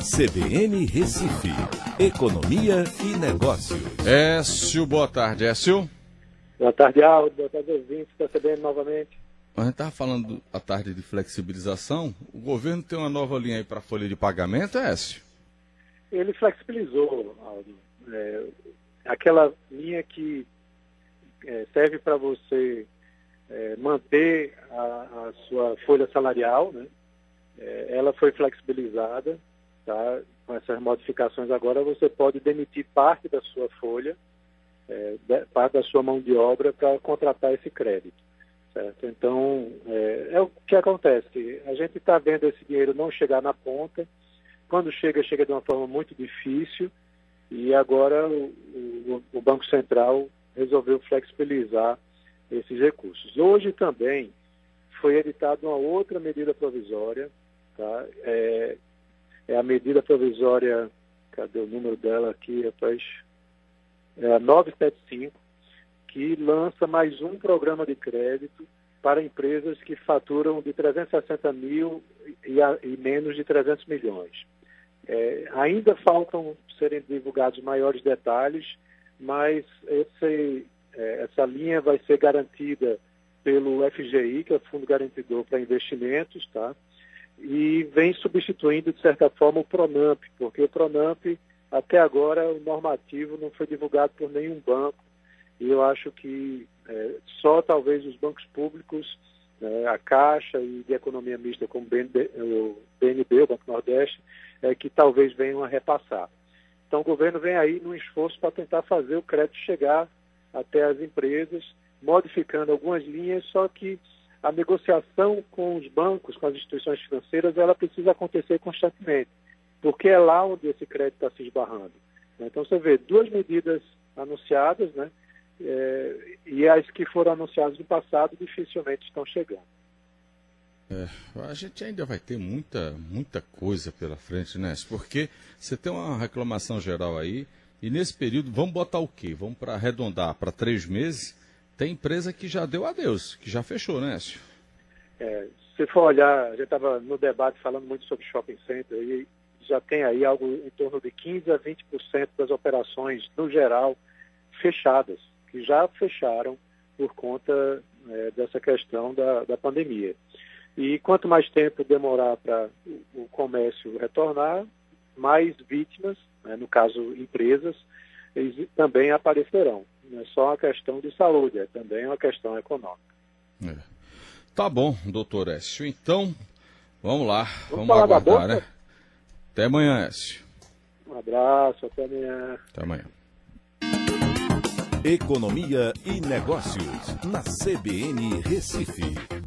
CBN Recife, Economia e Negócios. Écio, boa tarde, Écio. Boa tarde, Aldo. Boa tarde, ouvintes da CBN novamente. A gente estava falando à tarde de flexibilização. O governo tem uma nova linha aí para a folha de pagamento, Écio? Ele flexibilizou, Aldo. É, aquela linha que é, serve para você é, manter a, a, sua folha salarial, né? É, ela foi flexibilizada, tá? Com essas modificações agora você pode demitir parte da sua folha, é, parte da sua mão de obra para contratar esse crédito. Certo? Então, é, é, o que acontece. A gente está vendo esse dinheiro não chegar na ponta. Quando chega, chega de uma forma muito difícil. E agora o, o, o Banco Central resolveu flexibilizar esses recursos. Hoje também foi editada uma outra medida provisória, tá? É, é a medida provisória, cadê o número dela aqui, rapaz? É a 975, que lança mais um programa de crédito para empresas que faturam de 360 mil e, a, e menos de 300 milhões. É, ainda faltam serem divulgados maiores detalhes, mas esse, é, essa linha vai ser garantida pelo FGI, que é o Fundo Garantidor para Investimentos, tá? E vem substituindo, de certa forma, o PRONAMP, porque o PRONAMP, até agora, o normativo não foi divulgado por nenhum banco, e eu acho que é, só talvez os bancos públicos, né, a Caixa e de Economia Mista, como o BNB, o Banco Nordeste, é, que talvez venham a repassar. Então o governo vem aí num esforço para tentar fazer o crédito chegar até as empresas, modificando algumas linhas, só que a negociação com os bancos, com as instituições financeiras, ela precisa acontecer constantemente, porque é lá onde esse crédito está se esbarrando. Então você vê duas medidas anunciadas, né? É, e as que foram anunciadas no passado dificilmente estão chegando. É, a gente ainda vai ter muita, muita coisa pela frente, né? Porque você tem uma reclamação geral aí, e nesse período, vamos botar o quê? Vamos para arredondar para três meses? Tem empresa que já deu adeus, que já fechou, né, Écio? É, se for olhar, a gente estava no debate falando muito sobre shopping center e já tem aí algo em torno de 15 a 20% das operações, no geral, fechadas, que já fecharam por conta é, dessa questão da, da pandemia. E quanto mais tempo demorar para o comércio retornar, mais vítimas, né, no caso empresas, também aparecerão não é só uma questão de saúde, é também uma questão econômica. É. Tá bom, doutor Écio. Então, vamos lá, vamos, vamos aguardar, né? Até amanhã, Écio. Um abraço, até amanhã. Até amanhã. Economia e Negócios, na CBN Recife.